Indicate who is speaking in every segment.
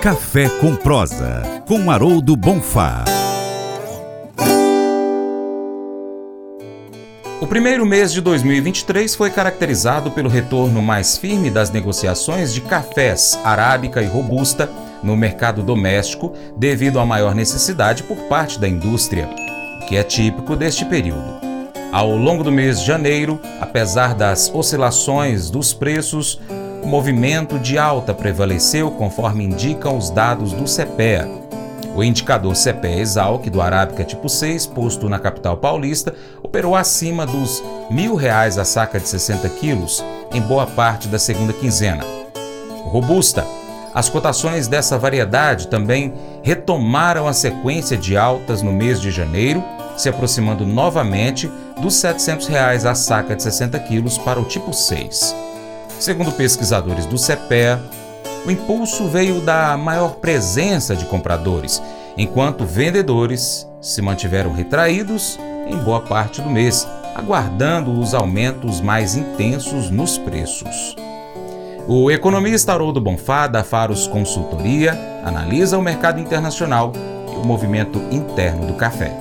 Speaker 1: Café com Prosa, com Haroldo Bonfá.
Speaker 2: O primeiro mês de 2023 foi caracterizado pelo retorno mais firme das negociações de cafés arábica e robusta no mercado doméstico, devido à maior necessidade por parte da indústria, que é típico deste período. Ao longo do mês de janeiro, apesar das oscilações dos preços, o movimento de alta prevaleceu conforme indicam os dados do CPEA. O indicador CPEA Exalc do Arábica tipo 6, posto na capital paulista, operou acima dos R$ 1.000 a saca de 60 quilos em boa parte da segunda quinzena. Robusta. As cotações dessa variedade também retomaram a sequência de altas no mês de janeiro, se aproximando novamente dos 700 reais a saca de 60 quilos para o tipo 6. Segundo pesquisadores do CEPEA, o impulso veio da maior presença de compradores, enquanto vendedores se mantiveram retraídos em boa parte do mês, aguardando os aumentos mais intensos nos preços. O economista Haroldo Bonfá, da Faros Consultoria, analisa o mercado internacional e o movimento interno do café.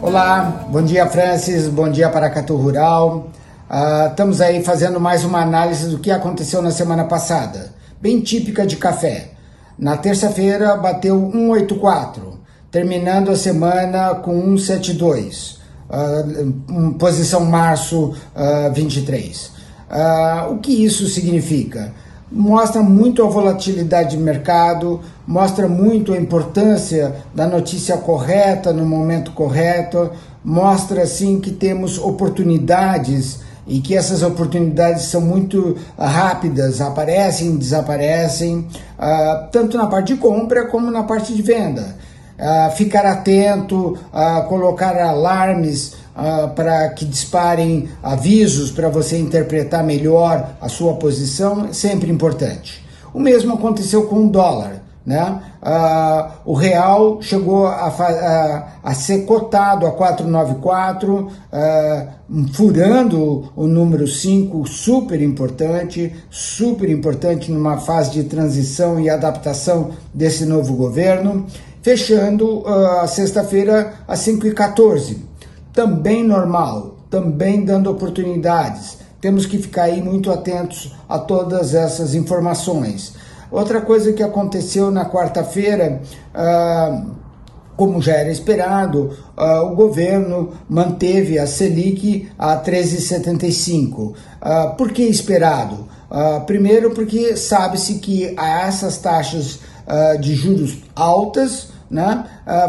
Speaker 3: Olá, bom dia Francis, bom dia para Catu Rural. Uh, estamos aí fazendo mais uma análise do que aconteceu na semana passada, bem típica de café. Na terça-feira bateu 184, terminando a semana com 172, uh, posição março uh, 23. Uh, o que isso significa? Mostra muito a volatilidade de mercado, mostra muito a importância da notícia correta no momento correto, mostra assim que temos oportunidades e que essas oportunidades são muito ah, rápidas, aparecem, desaparecem, uh, tanto na parte de compra como na parte de venda. Uh, ficar atento, colocar alarmes para que disparem avisos para você interpretar melhor a sua posição é sempre importante. O mesmo aconteceu com o dólar. Né? Ah, o real chegou a, a, a, ser cotado a 494, ah, furando o número 5, super importante, super importante numa fase de transição e adaptação desse novo governo, fechando ah, a sexta-feira a 5,14. Também normal, também dando oportunidades. Temos que ficar aí muito atentos a todas essas informações. Outra coisa que aconteceu na quarta-feira, ah, como já era esperado, ah, o governo manteve a Selic a 13,75. Ah, por que esperado? primeiro, porque sabe-se que essas taxas de juros altas, né,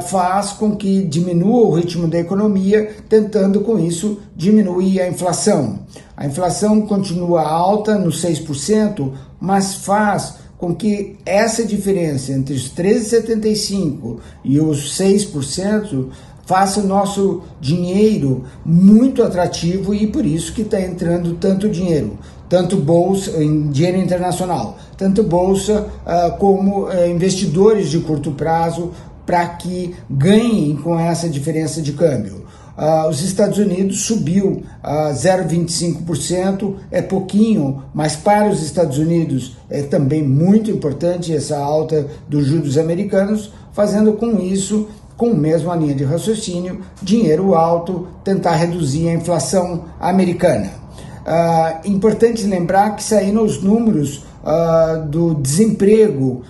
Speaker 3: faz com que diminua o ritmo da economia, tentando com isso diminuir a inflação. A inflação continua alta nos 6%, mas faz com que essa diferença entre os 13,75 e os 6% faça o nosso dinheiro muito atrativo e por isso que está entrando tanto dinheiro, tanto bolsa, em dinheiro internacional, tanto bolsa uh, como uh, investidores de curto prazo para que ganhem com essa diferença de câmbio. Uh, os Estados Unidos subiu a uh, 0,25%, é pouquinho, mas para os Estados Unidos é também muito importante essa alta dos juros americanos, fazendo com isso, com a mesma linha de raciocínio, dinheiro alto, tentar reduzir a inflação americana. Uh, importante lembrar que saíram os números do desemprego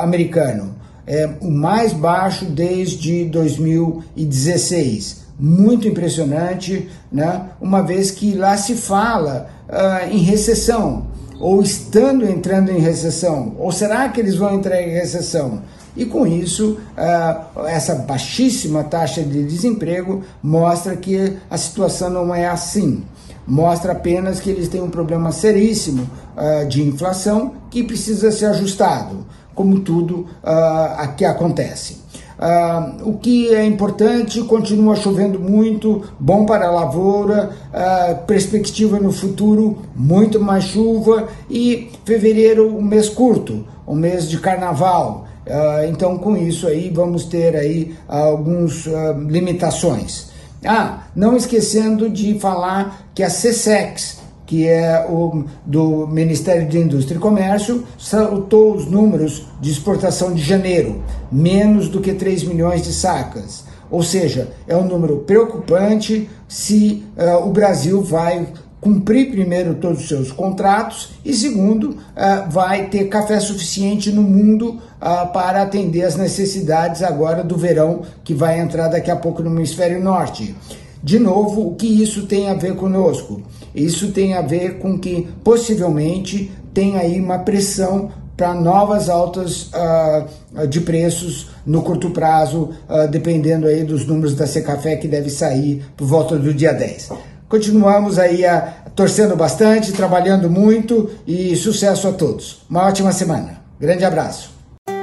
Speaker 3: americano, é o mais baixo desde 2016 muito impressionante, né? uma vez que lá se fala uh, em recessão, ou estando entrando em recessão, ou será que eles vão entrar em recessão? E com isso, uh, essa baixíssima taxa de desemprego mostra que a situação não é assim. Mostra apenas que eles têm um problema seríssimo uh, de inflação que precisa ser ajustado, como tudo uh, aqui acontece. Ah, o que é importante, continua chovendo muito, bom para a lavoura, ah, perspectiva no futuro, muito mais chuva e fevereiro, um mês curto, um mês de carnaval. Ah, então, com isso aí, vamos ter aí algumas limitações. Ah, não esquecendo de falar que a CSEX, que é o do Ministério de Indústria e Comércio, saltou os números de exportação de janeiro, menos do que 3 milhões de sacas. Ou seja, é um número preocupante se uh, o Brasil vai cumprir primeiro todos os seus contratos e segundo uh, vai ter café suficiente no mundo uh, para atender as necessidades agora do verão que vai entrar daqui a pouco no hemisfério norte. De novo, o que isso tem a ver conosco? Isso tem a ver com que possivelmente tem aí uma pressão para novas altas uh, de preços no curto prazo, uh, dependendo aí dos números da Secafé que deve sair por volta do dia 10. Continuamos aí a, torcendo bastante, trabalhando muito e sucesso a todos. Uma ótima semana. Grande abraço.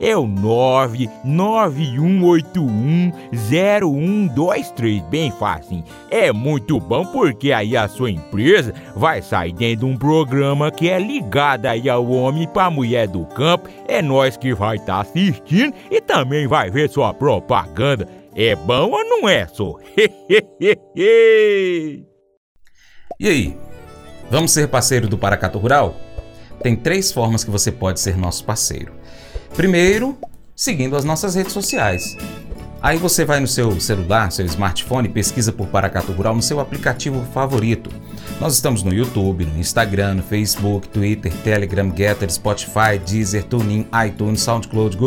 Speaker 4: é o 991810123. Bem fácil. É muito bom porque aí a sua empresa vai sair dentro de um programa que é ligado aí ao homem para mulher do campo. É nós que vai estar tá assistindo e também vai ver sua propaganda. É bom ou não é, só?
Speaker 2: e aí? Vamos ser parceiro do Paracato Rural? Tem três formas que você pode ser nosso parceiro. Primeiro, seguindo as nossas redes sociais. Aí você vai no seu celular, seu smartphone, pesquisa por Paracato Rural no seu aplicativo favorito. Nós estamos no YouTube, no Instagram, no Facebook, Twitter, Telegram, Getter, Spotify, Deezer, TuneIn, iTunes, SoundCloud,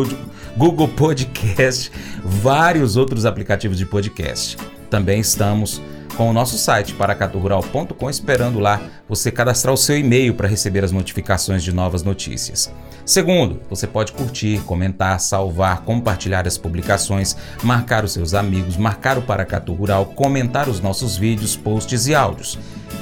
Speaker 2: Google Podcast, vários outros aplicativos de podcast. Também estamos com o nosso site paracaturural.com, esperando lá você cadastrar o seu e-mail para receber as notificações de novas notícias. Segundo, você pode curtir, comentar, salvar, compartilhar as publicações, marcar os seus amigos, marcar o Paracatu Rural, comentar os nossos vídeos, posts e áudios.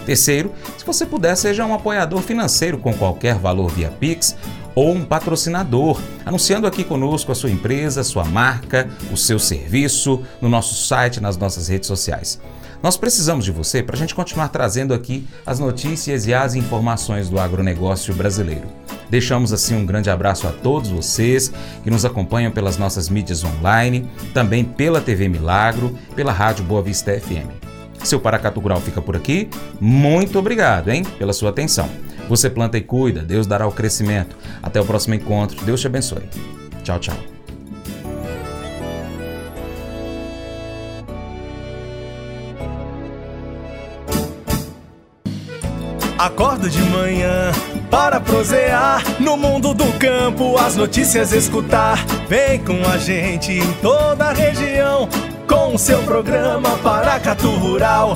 Speaker 2: Terceiro, se você puder, seja um apoiador financeiro com qualquer valor via Pix ou um patrocinador, anunciando aqui conosco a sua empresa, sua marca, o seu serviço no nosso site, nas nossas redes sociais. Nós precisamos de você para a gente continuar trazendo aqui as notícias e as informações do agronegócio brasileiro. Deixamos assim um grande abraço a todos vocês que nos acompanham pelas nossas mídias online, também pela TV Milagro, pela Rádio Boa Vista FM. Seu Paracatu Rural fica por aqui. Muito obrigado, hein, pela sua atenção. Você planta e cuida, Deus dará o crescimento. Até o próximo encontro. Deus te abençoe. Tchau, tchau.
Speaker 5: Acordo de manhã para prosear no mundo do campo, as notícias escutar. Vem com a gente em toda a região com o seu programa Paracatu Rural.